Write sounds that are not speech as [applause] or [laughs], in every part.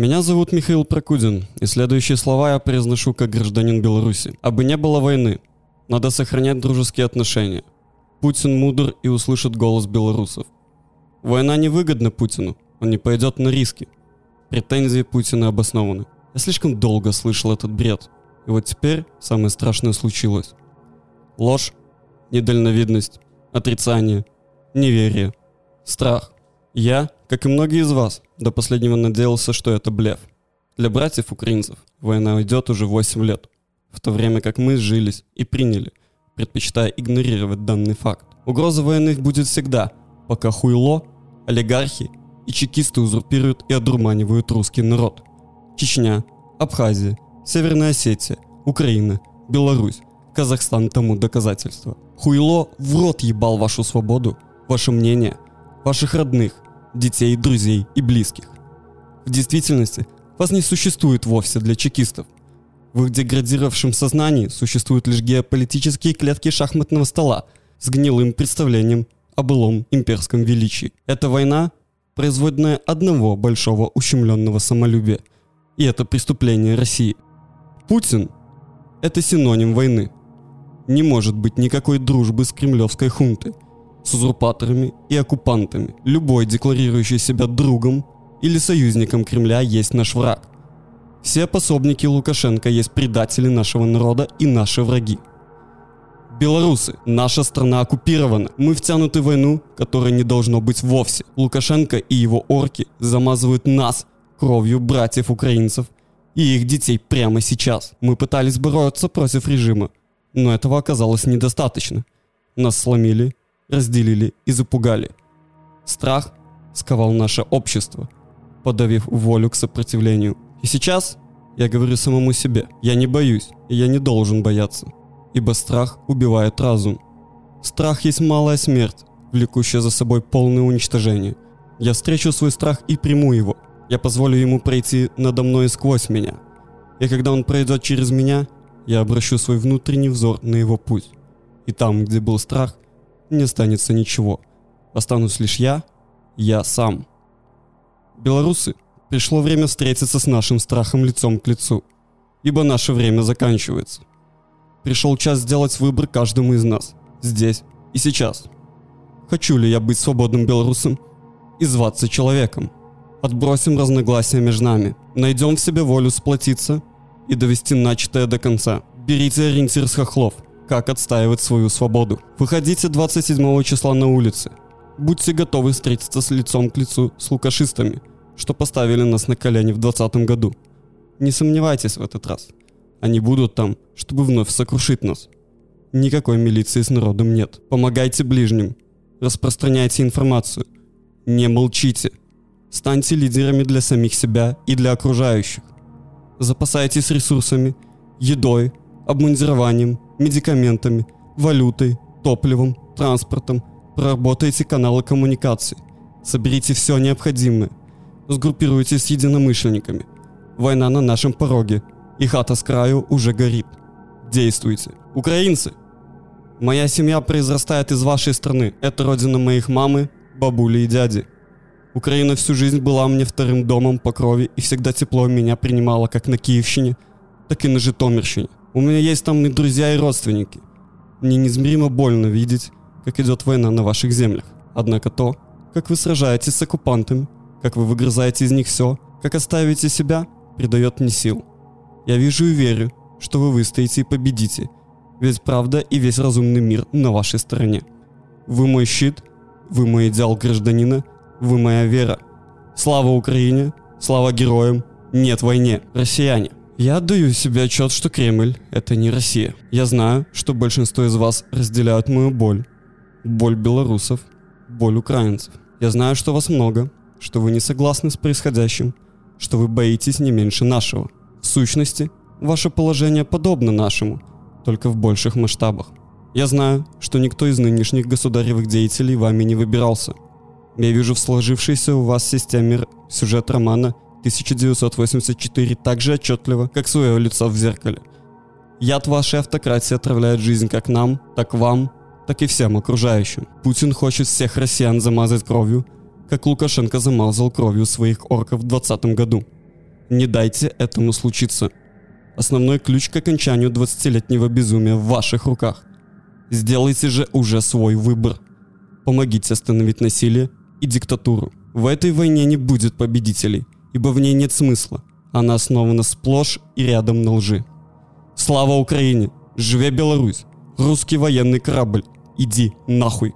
Меня зовут Михаил Прокудин, и следующие слова я произношу как гражданин Беларуси. Абы не было войны, надо сохранять дружеские отношения. Путин мудр и услышит голос белорусов. Война невыгодна Путину, он не пойдет на риски. Претензии Путина обоснованы. Я слишком долго слышал этот бред. И вот теперь самое страшное случилось. Ложь, недальновидность, отрицание, неверие, страх. Я, как и многие из вас, до последнего надеялся, что это блеф. Для братьев украинцев война идет уже 8 лет, в то время как мы сжились и приняли, предпочитая игнорировать данный факт. Угроза войны будет всегда, пока хуйло, олигархи и чекисты узурпируют и одурманивают русский народ. Чечня, Абхазия, Северная Осетия, Украина, Беларусь, Казахстан тому доказательство. Хуйло в рот ебал вашу свободу, ваше мнение, ваших родных, детей, друзей и близких. В действительности вас не существует вовсе для чекистов. В их деградировавшем сознании существуют лишь геополитические клетки шахматного стола с гнилым представлением о былом имперском величии. Эта война – производная одного большого ущемленного самолюбия. И это преступление России. Путин – это синоним войны. Не может быть никакой дружбы с кремлевской хунтой – с узурпаторами и оккупантами. Любой, декларирующий себя другом или союзником Кремля, есть наш враг. Все пособники Лукашенко есть предатели нашего народа и наши враги. Белорусы, наша страна оккупирована. Мы втянуты в войну, которой не должно быть вовсе. Лукашенко и его орки замазывают нас кровью братьев украинцев и их детей прямо сейчас. Мы пытались бороться против режима, но этого оказалось недостаточно. Нас сломили разделили и запугали. Страх сковал наше общество, подавив волю к сопротивлению. И сейчас я говорю самому себе, я не боюсь, и я не должен бояться, ибо страх убивает разум. Страх есть малая смерть, влекущая за собой полное уничтожение. Я встречу свой страх и приму его. Я позволю ему пройти надо мной сквозь меня. И когда он пройдет через меня, я обращу свой внутренний взор на его путь. И там, где был страх, не останется ничего. Останусь лишь я, я сам. Белорусы, пришло время встретиться с нашим страхом лицом к лицу, ибо наше время заканчивается. Пришел час сделать выбор каждому из нас, здесь и сейчас. Хочу ли я быть свободным белорусом и зваться человеком? Отбросим разногласия между нами, найдем в себе волю сплотиться и довести начатое до конца. Берите ориентир с хохлов – как отстаивать свою свободу. Выходите 27 числа на улицы. Будьте готовы встретиться с лицом к лицу с лукашистами, что поставили нас на колени в 2020 году. Не сомневайтесь в этот раз. Они будут там, чтобы вновь сокрушить нас. Никакой милиции с народом нет. Помогайте ближним. Распространяйте информацию. Не молчите. Станьте лидерами для самих себя и для окружающих. Запасайтесь ресурсами, едой, обмундированием, медикаментами, валютой, топливом, транспортом, проработайте каналы коммуникации, соберите все необходимое, сгруппируйтесь с единомышленниками. Война на нашем пороге, и хата с краю уже горит. Действуйте. Украинцы! Моя семья произрастает из вашей страны. Это родина моих мамы, бабули и дяди. Украина всю жизнь была мне вторым домом по крови и всегда тепло меня принимала как на Киевщине, так и на Житомирщине. У меня есть там и друзья, и родственники. Мне неизмеримо больно видеть, как идет война на ваших землях. Однако то, как вы сражаетесь с оккупантами, как вы выгрызаете из них все, как оставите себя, придает мне сил. Я вижу и верю, что вы выстоите и победите, ведь правда и весь разумный мир на вашей стороне. Вы мой щит, вы мой идеал гражданина, вы моя вера. Слава Украине, слава героям, нет войне, россияне. Я отдаю себе отчет, что Кремль — это не Россия. Я знаю, что большинство из вас разделяют мою боль. Боль белорусов, боль украинцев. Я знаю, что вас много, что вы не согласны с происходящим, что вы боитесь не меньше нашего. В сущности, ваше положение подобно нашему, только в больших масштабах. Я знаю, что никто из нынешних государевых деятелей вами не выбирался. Я вижу в сложившейся у вас системе сюжет романа 1984 так же отчетливо, как свое лицо в зеркале. Яд вашей автократии отравляет жизнь как нам, так вам, так и всем окружающим. Путин хочет всех россиян замазать кровью, как Лукашенко замазал кровью своих орков в 2020 году. Не дайте этому случиться. Основной ключ к окончанию 20-летнего безумия в ваших руках. Сделайте же уже свой выбор. Помогите остановить насилие и диктатуру. В этой войне не будет победителей, ибо в ней нет смысла. Она основана сплошь и рядом на лжи. Слава Украине! Живе Беларусь! Русский военный корабль! Иди нахуй!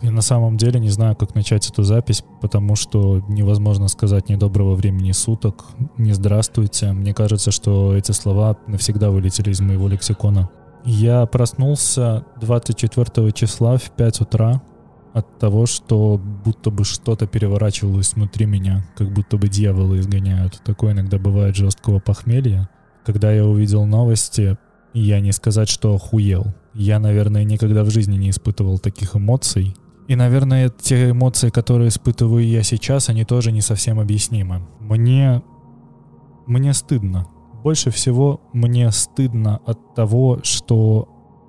Я на самом деле не знаю, как начать эту запись, потому что невозможно сказать ни доброго времени суток, ни здравствуйте. Мне кажется, что эти слова навсегда вылетели из моего лексикона. Я проснулся 24 числа в 5 утра от того, что будто бы что-то переворачивалось внутри меня, как будто бы дьяволы изгоняют. Такое иногда бывает жесткого похмелья. Когда я увидел новости, я не сказать, что охуел. Я, наверное, никогда в жизни не испытывал таких эмоций. И, наверное, те эмоции, которые испытываю я сейчас, они тоже не совсем объяснимы. Мне... Мне стыдно. Больше всего мне стыдно от того, что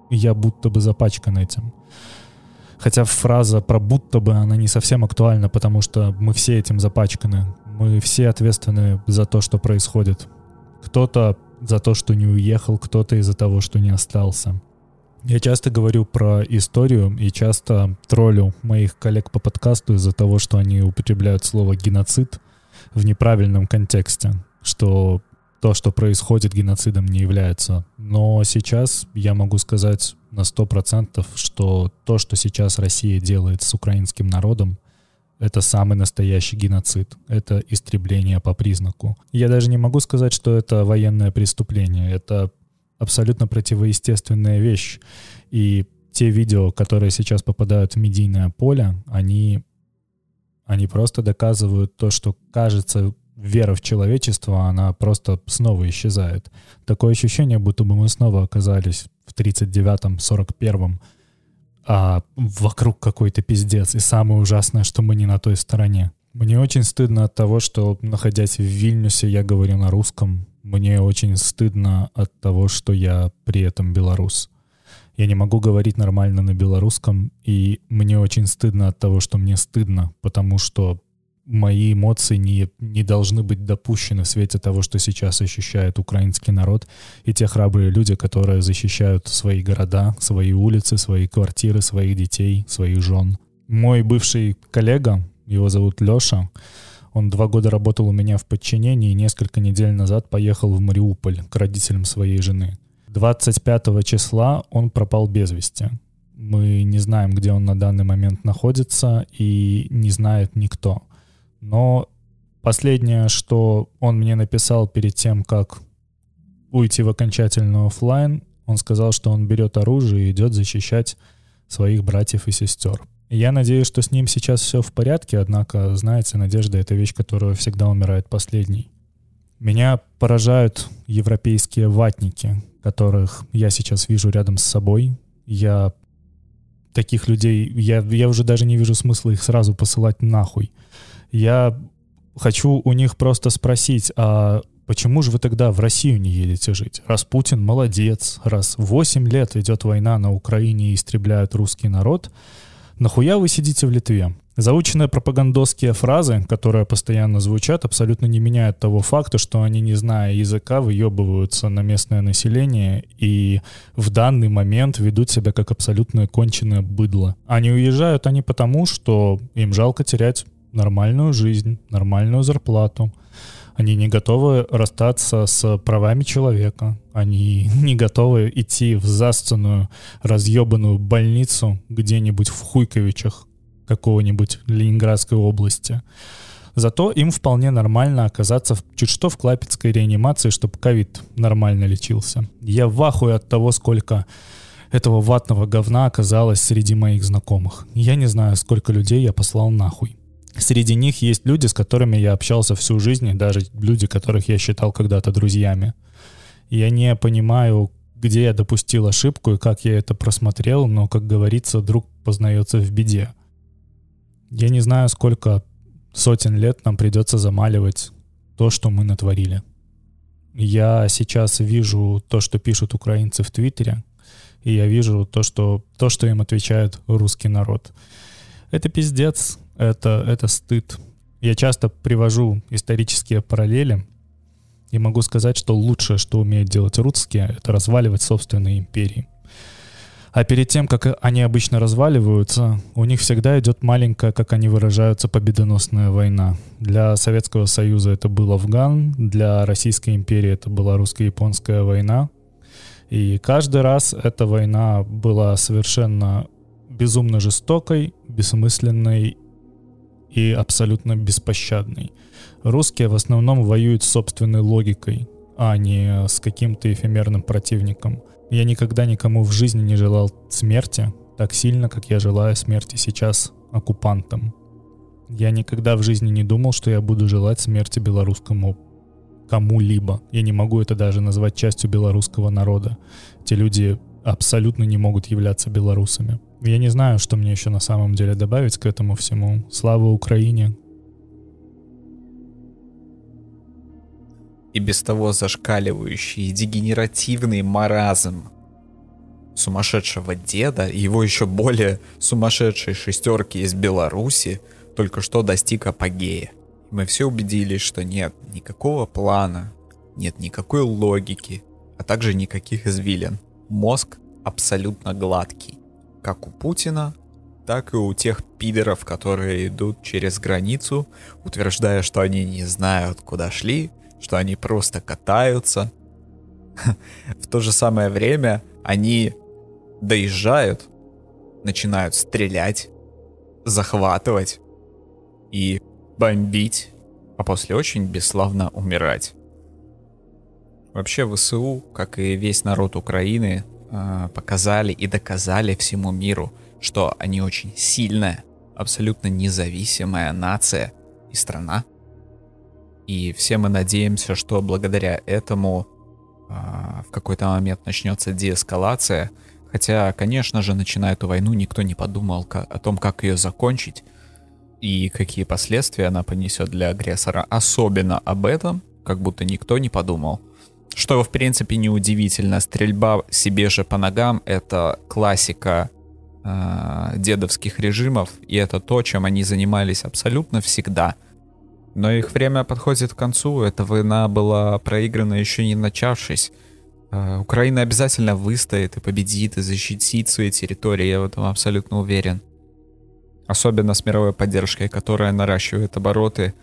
я будто бы запачкан этим. Хотя фраза про будто бы, она не совсем актуальна, потому что мы все этим запачканы. Мы все ответственны за то, что происходит. Кто-то за то, что не уехал, кто-то из-за того, что не остался. Я часто говорю про историю и часто троллю моих коллег по подкасту из-за того, что они употребляют слово «геноцид» в неправильном контексте, что то, что происходит геноцидом, не является. Но сейчас я могу сказать на 100%, что то, что сейчас Россия делает с украинским народом, это самый настоящий геноцид. Это истребление по признаку. Я даже не могу сказать, что это военное преступление. Это абсолютно противоестественная вещь. И те видео, которые сейчас попадают в медийное поле, они, они просто доказывают то, что кажется вера в человечество, она просто снова исчезает. Такое ощущение, будто бы мы снова оказались в 39-м, 41-м, а вокруг какой-то пиздец. И самое ужасное, что мы не на той стороне. Мне очень стыдно от того, что, находясь в Вильнюсе, я говорю на русском. Мне очень стыдно от того, что я при этом белорус. Я не могу говорить нормально на белорусском, и мне очень стыдно от того, что мне стыдно, потому что мои эмоции не, не должны быть допущены в свете того, что сейчас ощущает украинский народ и те храбрые люди, которые защищают свои города, свои улицы, свои квартиры, своих детей, своих жен. Мой бывший коллега, его зовут Леша, он два года работал у меня в подчинении и несколько недель назад поехал в Мариуполь к родителям своей жены. 25 числа он пропал без вести. Мы не знаем, где он на данный момент находится, и не знает никто. Но последнее, что он мне написал перед тем, как уйти в окончательный офлайн, он сказал, что он берет оружие и идет защищать своих братьев и сестер. Я надеюсь, что с ним сейчас все в порядке, однако, знаете, надежда — это вещь, которая всегда умирает последней. Меня поражают европейские ватники, которых я сейчас вижу рядом с собой. Я таких людей, я, я уже даже не вижу смысла их сразу посылать нахуй. Я хочу у них просто спросить, а почему же вы тогда в Россию не едете жить? Раз Путин молодец, раз 8 лет идет война на Украине и истребляют русский народ, нахуя вы сидите в Литве? Заученные пропагандистские фразы, которые постоянно звучат, абсолютно не меняют того факта, что они, не зная языка, выебываются на местное население и в данный момент ведут себя как абсолютно конченое быдло. Они уезжают они потому, что им жалко терять нормальную жизнь, нормальную зарплату. Они не готовы расстаться с правами человека. Они [laughs] не готовы идти в засценную, разъебанную больницу где-нибудь в Хуйковичах какого-нибудь Ленинградской области. Зато им вполне нормально оказаться в, чуть что в клапецкой реанимации, чтобы ковид нормально лечился. Я в ахуе от того, сколько этого ватного говна оказалось среди моих знакомых. Я не знаю, сколько людей я послал нахуй. Среди них есть люди, с которыми я общался всю жизнь, и даже люди, которых я считал когда-то друзьями. Я не понимаю, где я допустил ошибку и как я это просмотрел, но, как говорится, друг познается в беде. Я не знаю, сколько сотен лет нам придется замаливать то, что мы натворили. Я сейчас вижу то, что пишут украинцы в Твиттере, и я вижу то, что, то, что им отвечает русский народ. Это пиздец, это, это стыд. Я часто привожу исторические параллели и могу сказать, что лучшее, что умеют делать русские, это разваливать собственные империи. А перед тем, как они обычно разваливаются, у них всегда идет маленькая, как они выражаются, победоносная война. Для Советского Союза это был Афган, для Российской империи это была русско-японская война. И каждый раз эта война была совершенно безумно жестокой, бессмысленной и абсолютно беспощадной. Русские в основном воюют с собственной логикой, а не с каким-то эфемерным противником. Я никогда никому в жизни не желал смерти так сильно, как я желаю смерти сейчас оккупантам. Я никогда в жизни не думал, что я буду желать смерти белорусскому кому-либо. Я не могу это даже назвать частью белорусского народа. Те люди абсолютно не могут являться белорусами. Я не знаю, что мне еще на самом деле добавить к этому всему. Слава Украине, и без того зашкаливающий дегенеративный маразм сумасшедшего деда и его еще более сумасшедшей шестерки из Беларуси только что достиг апогея. Мы все убедились, что нет никакого плана, нет никакой логики, а также никаких извилин. Мозг абсолютно гладкий. Как у Путина, так и у тех пидоров, которые идут через границу, утверждая, что они не знают, куда шли, что они просто катаются. [laughs] В то же самое время они доезжают, начинают стрелять, захватывать и бомбить, а после очень бесславно умирать. Вообще ВСУ, как и весь народ Украины, а, показали и доказали всему миру, что они очень сильная, абсолютно независимая нация и страна, и все мы надеемся, что благодаря этому а, в какой-то момент начнется деэскалация. Хотя, конечно же, начиная эту войну, никто не подумал о том, как ее закончить и какие последствия она понесет для агрессора. Особенно об этом, как будто никто не подумал. Что, в принципе, неудивительно. Стрельба себе же по ногам — это классика э, дедовских режимов, и это то, чем они занимались абсолютно всегда — но их время подходит к концу, эта война была проиграна еще не начавшись. А, Украина обязательно выстоит и победит, и защитит свои территории, я в этом абсолютно уверен. Особенно с мировой поддержкой, которая наращивает обороты,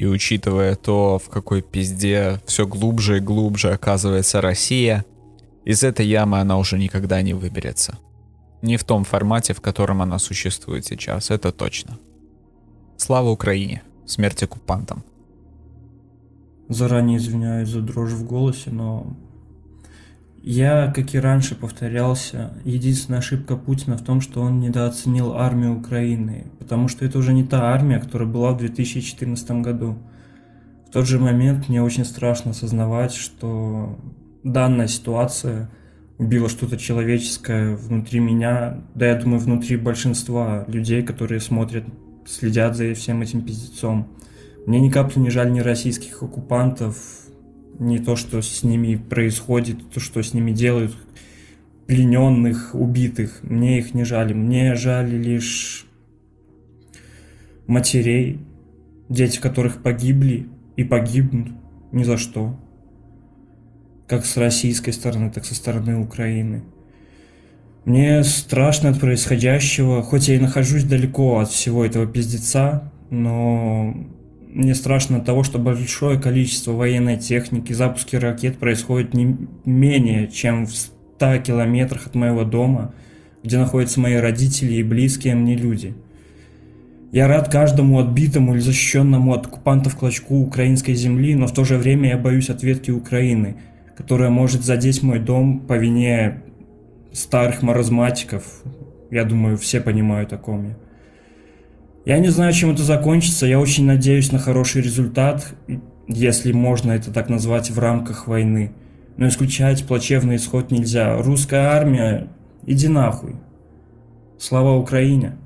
и учитывая то, в какой пизде все глубже и глубже оказывается Россия, из этой ямы она уже никогда не выберется. Не в том формате, в котором она существует сейчас, это точно. Слава Украине! смерть оккупантам. Заранее извиняюсь за дрожь в голосе, но я, как и раньше, повторялся. Единственная ошибка Путина в том, что он недооценил армию Украины, потому что это уже не та армия, которая была в 2014 году. В тот же момент мне очень страшно осознавать, что данная ситуация убила что-то человеческое внутри меня, да я думаю, внутри большинства людей, которые смотрят следят за всем этим пиздецом. Мне ни капли не жаль ни российских оккупантов, ни то, что с ними происходит, то, что с ними делают, плененных, убитых. Мне их не жаль. Мне жаль лишь матерей, дети которых погибли и погибнут ни за что. Как с российской стороны, так и со стороны Украины. Мне страшно от происходящего, хоть я и нахожусь далеко от всего этого пиздеца, но мне страшно от того, что большое количество военной техники, запуски ракет происходят не менее, чем в 100 километрах от моего дома, где находятся мои родители и близкие мне люди. Я рад каждому отбитому или защищенному от оккупантов клочку украинской земли, но в то же время я боюсь ответки Украины, которая может задеть мой дом по вине старых маразматиков. Я думаю, все понимают о ком я. Я не знаю, чем это закончится. Я очень надеюсь на хороший результат, если можно это так назвать, в рамках войны. Но исключать плачевный исход нельзя. Русская армия, иди нахуй. Слава Украине!